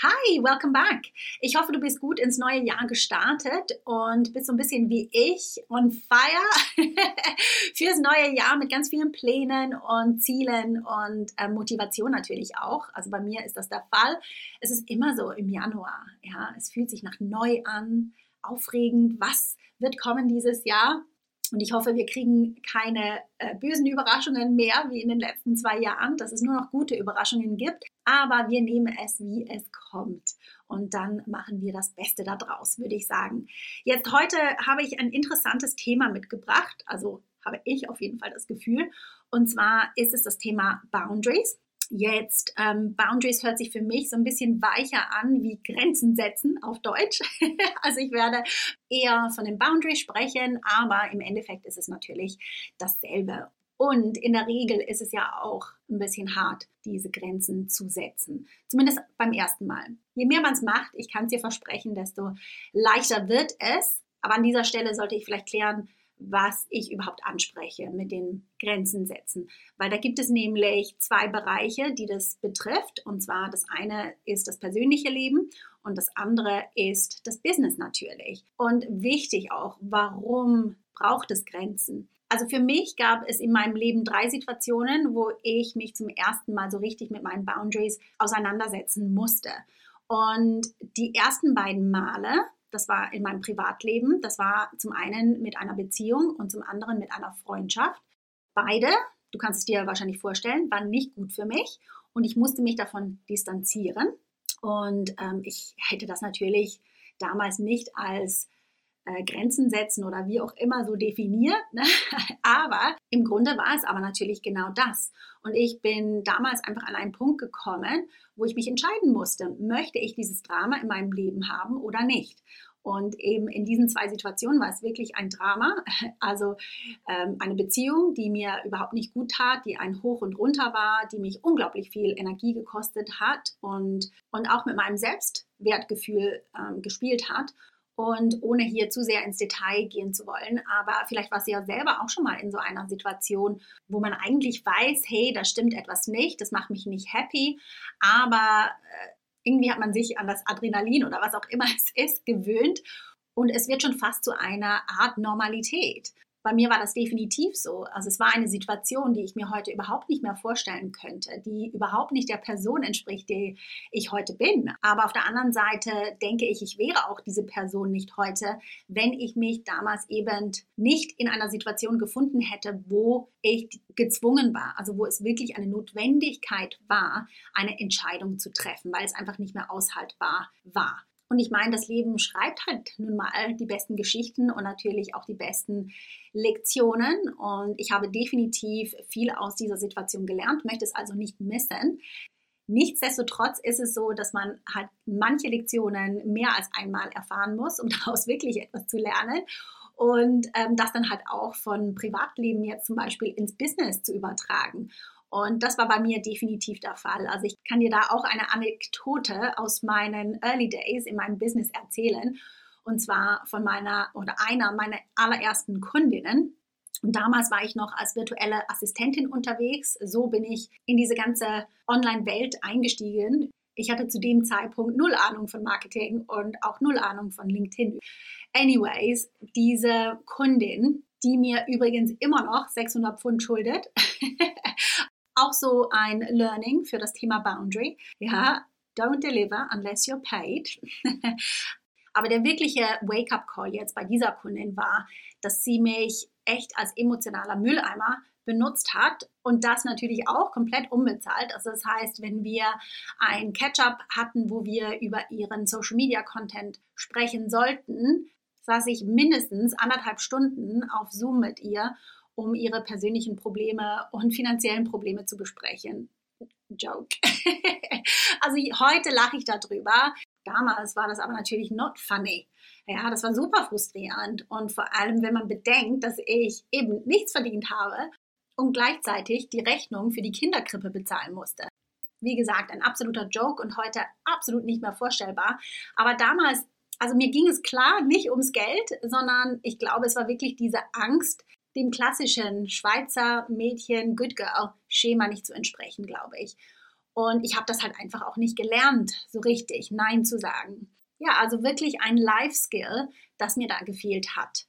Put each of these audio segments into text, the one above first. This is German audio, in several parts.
Hi, welcome back. Ich hoffe, du bist gut ins neue Jahr gestartet und bist so ein bisschen wie ich on fire fürs neue Jahr mit ganz vielen Plänen und Zielen und äh, Motivation natürlich auch. Also bei mir ist das der Fall. Es ist immer so im Januar. Ja, es fühlt sich nach neu an, aufregend. Was wird kommen dieses Jahr? Und ich hoffe, wir kriegen keine äh, bösen Überraschungen mehr wie in den letzten zwei Jahren, dass es nur noch gute Überraschungen gibt. Aber wir nehmen es, wie es kommt. Und dann machen wir das Beste daraus, würde ich sagen. Jetzt heute habe ich ein interessantes Thema mitgebracht. Also habe ich auf jeden Fall das Gefühl. Und zwar ist es das Thema Boundaries. Jetzt, ähm, Boundaries hört sich für mich so ein bisschen weicher an wie Grenzen setzen auf Deutsch. also ich werde eher von den Boundaries sprechen, aber im Endeffekt ist es natürlich dasselbe. Und in der Regel ist es ja auch ein bisschen hart, diese Grenzen zu setzen. Zumindest beim ersten Mal. Je mehr man es macht, ich kann es dir versprechen, desto leichter wird es. Aber an dieser Stelle sollte ich vielleicht klären, was ich überhaupt anspreche mit den Grenzen setzen. Weil da gibt es nämlich zwei Bereiche, die das betrifft. Und zwar das eine ist das persönliche Leben und das andere ist das Business natürlich. Und wichtig auch, warum braucht es Grenzen? Also für mich gab es in meinem Leben drei Situationen, wo ich mich zum ersten Mal so richtig mit meinen Boundaries auseinandersetzen musste. Und die ersten beiden Male, das war in meinem Privatleben. Das war zum einen mit einer Beziehung und zum anderen mit einer Freundschaft. Beide, du kannst es dir wahrscheinlich vorstellen, waren nicht gut für mich und ich musste mich davon distanzieren. Und ähm, ich hätte das natürlich damals nicht als äh, Grenzen setzen oder wie auch immer so definiert. Ne? Aber im Grunde war es aber natürlich genau das. Und ich bin damals einfach an einen Punkt gekommen, wo ich mich entscheiden musste, möchte ich dieses Drama in meinem Leben haben oder nicht. Und eben in diesen zwei Situationen war es wirklich ein Drama. Also ähm, eine Beziehung, die mir überhaupt nicht gut tat, die ein Hoch und Runter war, die mich unglaublich viel Energie gekostet hat und, und auch mit meinem Selbstwertgefühl ähm, gespielt hat. Und ohne hier zu sehr ins Detail gehen zu wollen, aber vielleicht warst du ja selber auch schon mal in so einer Situation, wo man eigentlich weiß, hey, da stimmt etwas nicht, das macht mich nicht happy, aber äh, irgendwie hat man sich an das Adrenalin oder was auch immer es ist gewöhnt und es wird schon fast zu einer Art Normalität bei mir war das definitiv so. Also es war eine Situation, die ich mir heute überhaupt nicht mehr vorstellen könnte, die überhaupt nicht der Person entspricht, die ich heute bin. Aber auf der anderen Seite denke ich, ich wäre auch diese Person nicht heute, wenn ich mich damals eben nicht in einer Situation gefunden hätte, wo ich gezwungen war, also wo es wirklich eine Notwendigkeit war, eine Entscheidung zu treffen, weil es einfach nicht mehr aushaltbar war. Und ich meine, das Leben schreibt halt nun mal die besten Geschichten und natürlich auch die besten Lektionen. Und ich habe definitiv viel aus dieser Situation gelernt, möchte es also nicht missen. Nichtsdestotrotz ist es so, dass man halt manche Lektionen mehr als einmal erfahren muss, um daraus wirklich etwas zu lernen. Und ähm, das dann halt auch von Privatleben jetzt zum Beispiel ins Business zu übertragen. Und das war bei mir definitiv der Fall. Also ich kann dir da auch eine Anekdote aus meinen Early Days in meinem Business erzählen. Und zwar von meiner oder einer meiner allerersten Kundinnen. Und damals war ich noch als virtuelle Assistentin unterwegs. So bin ich in diese ganze Online-Welt eingestiegen. Ich hatte zu dem Zeitpunkt null Ahnung von Marketing und auch null Ahnung von LinkedIn. Anyways, diese Kundin, die mir übrigens immer noch 600 Pfund schuldet, auch so ein Learning für das Thema Boundary. Ja, don't deliver unless you're paid. Aber der wirkliche Wake-up-Call jetzt bei dieser Kundin war, dass sie mich echt als emotionaler Mülleimer benutzt hat und das natürlich auch komplett unbezahlt. Also das heißt, wenn wir ein Catch-up hatten, wo wir über ihren Social-Media-Content sprechen sollten, saß ich mindestens anderthalb Stunden auf Zoom mit ihr, um ihre persönlichen Probleme und finanziellen Probleme zu besprechen. Joke. also heute lache ich darüber. Damals war das aber natürlich not funny. Ja, das war super frustrierend. Und vor allem, wenn man bedenkt, dass ich eben nichts verdient habe und gleichzeitig die Rechnung für die Kinderkrippe bezahlen musste. Wie gesagt, ein absoluter Joke und heute absolut nicht mehr vorstellbar. Aber damals, also mir ging es klar nicht ums Geld, sondern ich glaube, es war wirklich diese Angst, dem klassischen Schweizer Mädchen Good Girl Schema nicht zu entsprechen, glaube ich. Und ich habe das halt einfach auch nicht gelernt, so richtig Nein zu sagen. Ja, also wirklich ein Life-Skill, das mir da gefehlt hat.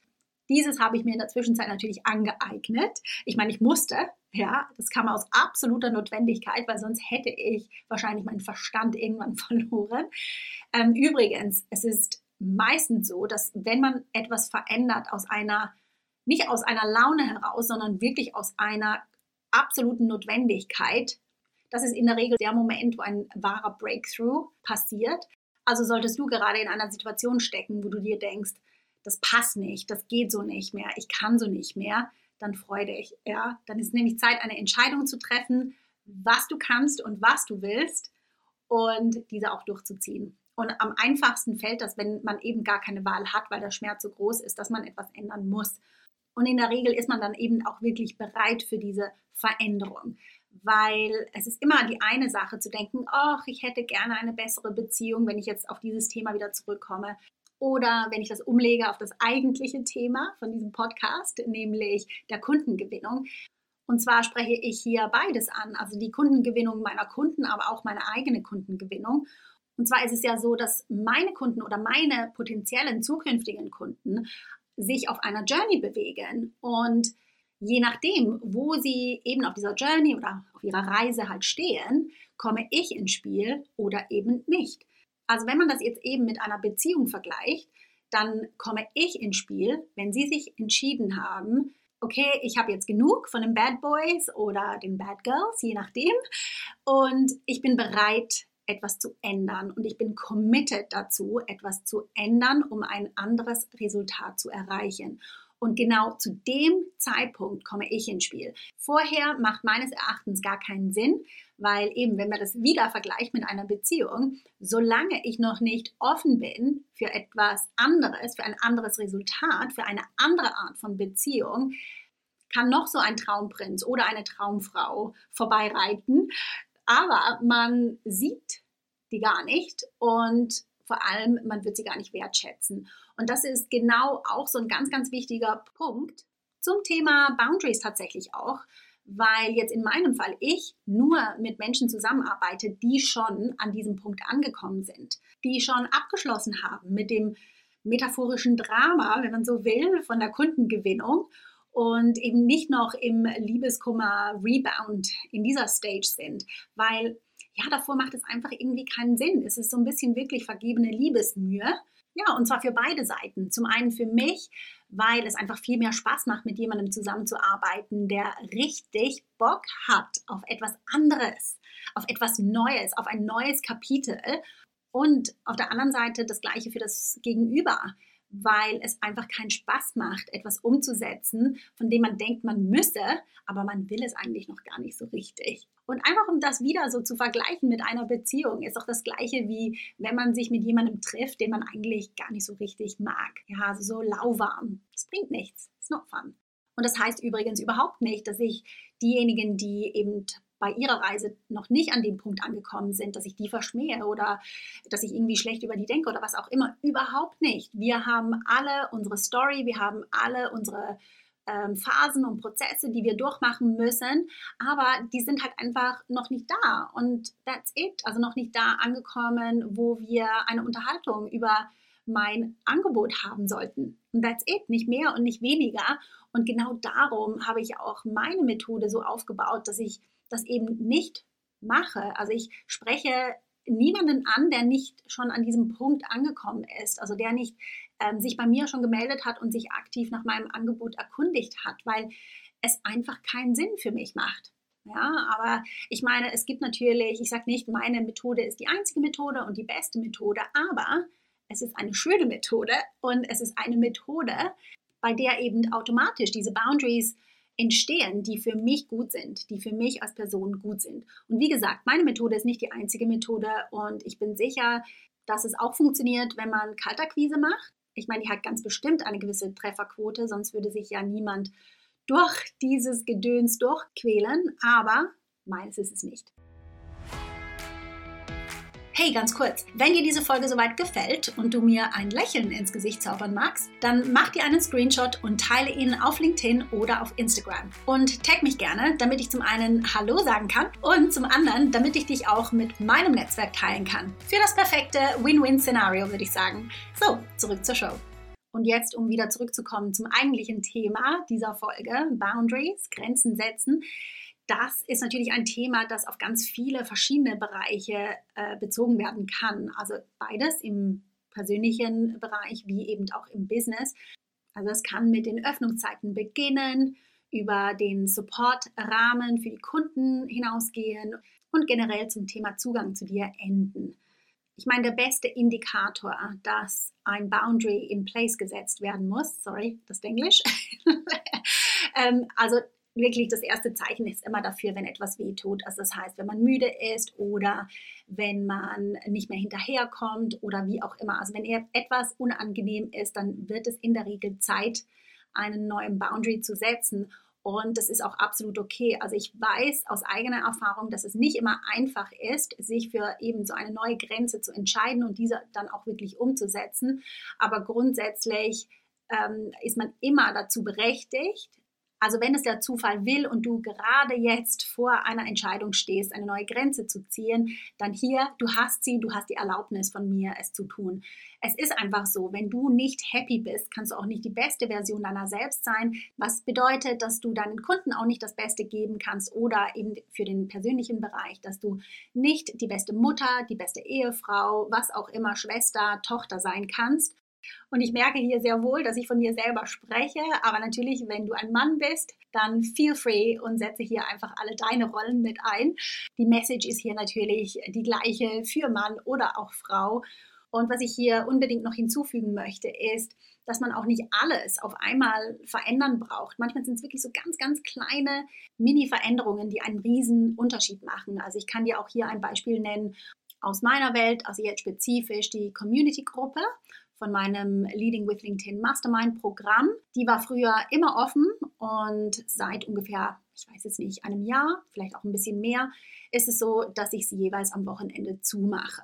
Dieses habe ich mir in der Zwischenzeit natürlich angeeignet. Ich meine, ich musste, ja, das kam aus absoluter Notwendigkeit, weil sonst hätte ich wahrscheinlich meinen Verstand irgendwann verloren. Ähm, übrigens, es ist meistens so, dass wenn man etwas verändert aus einer, nicht aus einer Laune heraus, sondern wirklich aus einer absoluten Notwendigkeit, das ist in der Regel der Moment, wo ein wahrer Breakthrough passiert. Also solltest du gerade in einer Situation stecken, wo du dir denkst, das passt nicht, das geht so nicht mehr, ich kann so nicht mehr, dann freu dich. Ja? Dann ist nämlich Zeit, eine Entscheidung zu treffen, was du kannst und was du willst und diese auch durchzuziehen. Und am einfachsten fällt das, wenn man eben gar keine Wahl hat, weil der Schmerz so groß ist, dass man etwas ändern muss. Und in der Regel ist man dann eben auch wirklich bereit für diese Veränderung weil es ist immer die eine Sache zu denken, ach, ich hätte gerne eine bessere Beziehung, wenn ich jetzt auf dieses Thema wieder zurückkomme. Oder wenn ich das umlege auf das eigentliche Thema von diesem Podcast, nämlich der Kundengewinnung. Und zwar spreche ich hier beides an, also die Kundengewinnung meiner Kunden, aber auch meine eigene Kundengewinnung. Und zwar ist es ja so, dass meine Kunden oder meine potenziellen zukünftigen Kunden sich auf einer Journey bewegen und je nachdem, wo sie eben auf dieser Journey oder auf ihrer Reise halt stehen, komme ich ins Spiel oder eben nicht. Also wenn man das jetzt eben mit einer Beziehung vergleicht, dann komme ich ins Spiel, wenn sie sich entschieden haben, okay, ich habe jetzt genug von den Bad Boys oder den Bad Girls, je nachdem, und ich bin bereit, etwas zu ändern und ich bin committed dazu, etwas zu ändern, um ein anderes Resultat zu erreichen. Und genau zu dem Zeitpunkt komme ich ins Spiel. Vorher macht meines Erachtens gar keinen Sinn, weil eben, wenn man das wieder vergleicht mit einer Beziehung, solange ich noch nicht offen bin für etwas anderes, für ein anderes Resultat, für eine andere Art von Beziehung, kann noch so ein Traumprinz oder eine Traumfrau vorbeireiten, aber man sieht die gar nicht und vor allem, man wird sie gar nicht wertschätzen. Und das ist genau auch so ein ganz, ganz wichtiger Punkt zum Thema Boundaries tatsächlich auch, weil jetzt in meinem Fall ich nur mit Menschen zusammenarbeite, die schon an diesem Punkt angekommen sind, die schon abgeschlossen haben mit dem metaphorischen Drama, wenn man so will, von der Kundengewinnung und eben nicht noch im Liebeskummer Rebound in dieser Stage sind, weil ja, davor macht es einfach irgendwie keinen Sinn. Es ist so ein bisschen wirklich vergebene Liebesmühe. Ja, und zwar für beide Seiten. Zum einen für mich, weil es einfach viel mehr Spaß macht, mit jemandem zusammenzuarbeiten, der richtig Bock hat auf etwas anderes, auf etwas Neues, auf ein neues Kapitel. Und auf der anderen Seite das Gleiche für das Gegenüber weil es einfach keinen Spaß macht, etwas umzusetzen, von dem man denkt, man müsse, aber man will es eigentlich noch gar nicht so richtig. Und einfach um das wieder so zu vergleichen mit einer Beziehung, ist doch das gleiche wie wenn man sich mit jemandem trifft, den man eigentlich gar nicht so richtig mag. Ja, also so lauwarm. Das bringt nichts. It's not fun. Und das heißt übrigens überhaupt nicht, dass ich diejenigen, die eben bei ihrer Reise noch nicht an dem Punkt angekommen sind, dass ich die verschmähe oder dass ich irgendwie schlecht über die denke oder was auch immer. Überhaupt nicht. Wir haben alle unsere Story, wir haben alle unsere ähm, Phasen und Prozesse, die wir durchmachen müssen, aber die sind halt einfach noch nicht da und that's it. Also noch nicht da angekommen, wo wir eine Unterhaltung über mein Angebot haben sollten. Und that's it, nicht mehr und nicht weniger. Und genau darum habe ich auch meine Methode so aufgebaut, dass ich das eben nicht mache. Also ich spreche niemanden an, der nicht schon an diesem Punkt angekommen ist, also der nicht ähm, sich bei mir schon gemeldet hat und sich aktiv nach meinem Angebot erkundigt hat, weil es einfach keinen Sinn für mich macht. Ja, aber ich meine, es gibt natürlich, ich sage nicht, meine Methode ist die einzige Methode und die beste Methode, aber es ist eine schöne Methode und es ist eine Methode, bei der eben automatisch diese Boundaries entstehen, die für mich gut sind, die für mich als Person gut sind. Und wie gesagt, meine Methode ist nicht die einzige Methode und ich bin sicher, dass es auch funktioniert, wenn man Kaltakquise macht. Ich meine, die hat ganz bestimmt eine gewisse Trefferquote, sonst würde sich ja niemand durch dieses Gedöns durchquälen, aber meines ist es nicht. Hey, ganz kurz, wenn dir diese Folge soweit gefällt und du mir ein Lächeln ins Gesicht zaubern magst, dann mach dir einen Screenshot und teile ihn auf LinkedIn oder auf Instagram. Und tag mich gerne, damit ich zum einen Hallo sagen kann und zum anderen, damit ich dich auch mit meinem Netzwerk teilen kann. Für das perfekte Win-Win-Szenario, würde ich sagen. So, zurück zur Show. Und jetzt, um wieder zurückzukommen zum eigentlichen Thema dieser Folge, Boundaries, Grenzen setzen das ist natürlich ein Thema, das auf ganz viele verschiedene Bereiche äh, bezogen werden kann. Also beides im persönlichen Bereich wie eben auch im Business. Also es kann mit den Öffnungszeiten beginnen, über den Supportrahmen für die Kunden hinausgehen und generell zum Thema Zugang zu dir enden. Ich meine, der beste Indikator, dass ein Boundary in place gesetzt werden muss, sorry, das ist Englisch, ähm, also wirklich das erste Zeichen ist immer dafür, wenn etwas wehtut. Also das heißt, wenn man müde ist oder wenn man nicht mehr hinterherkommt oder wie auch immer. Also wenn etwas unangenehm ist, dann wird es in der Regel Zeit, einen neuen Boundary zu setzen. Und das ist auch absolut okay. Also ich weiß aus eigener Erfahrung, dass es nicht immer einfach ist, sich für eben so eine neue Grenze zu entscheiden und diese dann auch wirklich umzusetzen. Aber grundsätzlich ähm, ist man immer dazu berechtigt, also wenn es der Zufall will und du gerade jetzt vor einer Entscheidung stehst, eine neue Grenze zu ziehen, dann hier, du hast sie, du hast die Erlaubnis von mir, es zu tun. Es ist einfach so, wenn du nicht happy bist, kannst du auch nicht die beste Version deiner selbst sein, was bedeutet, dass du deinen Kunden auch nicht das Beste geben kannst oder eben für den persönlichen Bereich, dass du nicht die beste Mutter, die beste Ehefrau, was auch immer, Schwester, Tochter sein kannst und ich merke hier sehr wohl, dass ich von mir selber spreche. Aber natürlich, wenn du ein Mann bist, dann feel free und setze hier einfach alle deine Rollen mit ein. Die Message ist hier natürlich die gleiche für Mann oder auch Frau. Und was ich hier unbedingt noch hinzufügen möchte, ist, dass man auch nicht alles auf einmal verändern braucht. Manchmal sind es wirklich so ganz, ganz kleine Mini-Veränderungen, die einen riesen Unterschied machen. Also ich kann dir auch hier ein Beispiel nennen aus meiner Welt, also jetzt spezifisch die Community-Gruppe von meinem Leading with LinkedIn Mastermind Programm. Die war früher immer offen und seit ungefähr, ich weiß jetzt nicht, einem Jahr, vielleicht auch ein bisschen mehr, ist es so, dass ich sie jeweils am Wochenende zumache.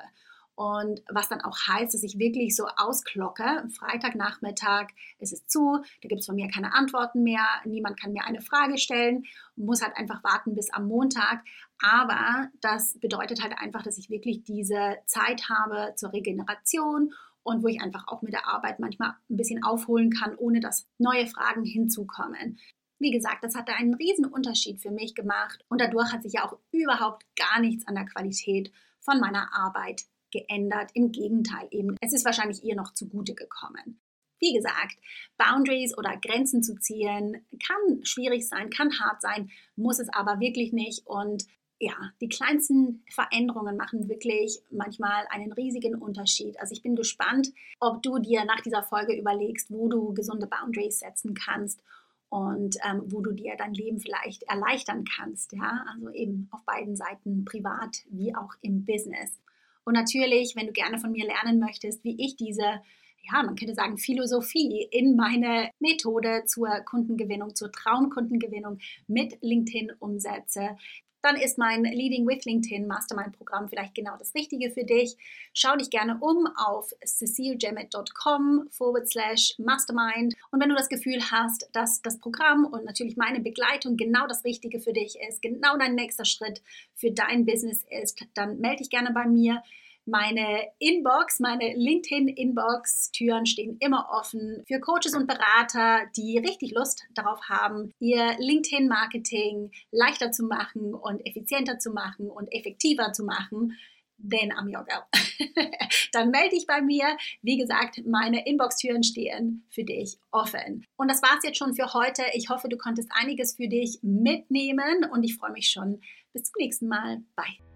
Und was dann auch heißt, dass ich wirklich so ausklocke, Freitagnachmittag ist es zu, da gibt es von mir keine Antworten mehr, niemand kann mir eine Frage stellen, muss halt einfach warten bis am Montag. Aber das bedeutet halt einfach, dass ich wirklich diese Zeit habe zur Regeneration und wo ich einfach auch mit der Arbeit manchmal ein bisschen aufholen kann, ohne dass neue Fragen hinzukommen. Wie gesagt, das hat da einen riesen Unterschied für mich gemacht und dadurch hat sich ja auch überhaupt gar nichts an der Qualität von meiner Arbeit geändert. Im Gegenteil eben, es ist wahrscheinlich ihr noch zugute gekommen. Wie gesagt, Boundaries oder Grenzen zu ziehen kann schwierig sein, kann hart sein, muss es aber wirklich nicht. Und ja, die kleinsten Veränderungen machen wirklich manchmal einen riesigen Unterschied. Also ich bin gespannt, ob du dir nach dieser Folge überlegst, wo du gesunde Boundaries setzen kannst und ähm, wo du dir dein Leben vielleicht erleichtern kannst. Ja, also eben auf beiden Seiten, privat wie auch im Business. Und natürlich, wenn du gerne von mir lernen möchtest, wie ich diese ja, man könnte sagen, Philosophie in meine Methode zur Kundengewinnung, zur Traumkundengewinnung mit LinkedIn umsetze, dann ist mein Leading with LinkedIn Mastermind Programm vielleicht genau das Richtige für dich. Schau dich gerne um auf cecilejamet.com forward slash mastermind. Und wenn du das Gefühl hast, dass das Programm und natürlich meine Begleitung genau das Richtige für dich ist, genau dein nächster Schritt für dein Business ist, dann melde dich gerne bei mir. Meine Inbox, meine LinkedIn-Inbox-Türen stehen immer offen für Coaches und Berater, die richtig Lust darauf haben, ihr LinkedIn-Marketing leichter zu machen und effizienter zu machen und effektiver zu machen I'm your girl. Dann melde dich bei mir. Wie gesagt, meine Inbox-Türen stehen für dich offen. Und das war es jetzt schon für heute. Ich hoffe, du konntest einiges für dich mitnehmen und ich freue mich schon. Bis zum nächsten Mal. Bye.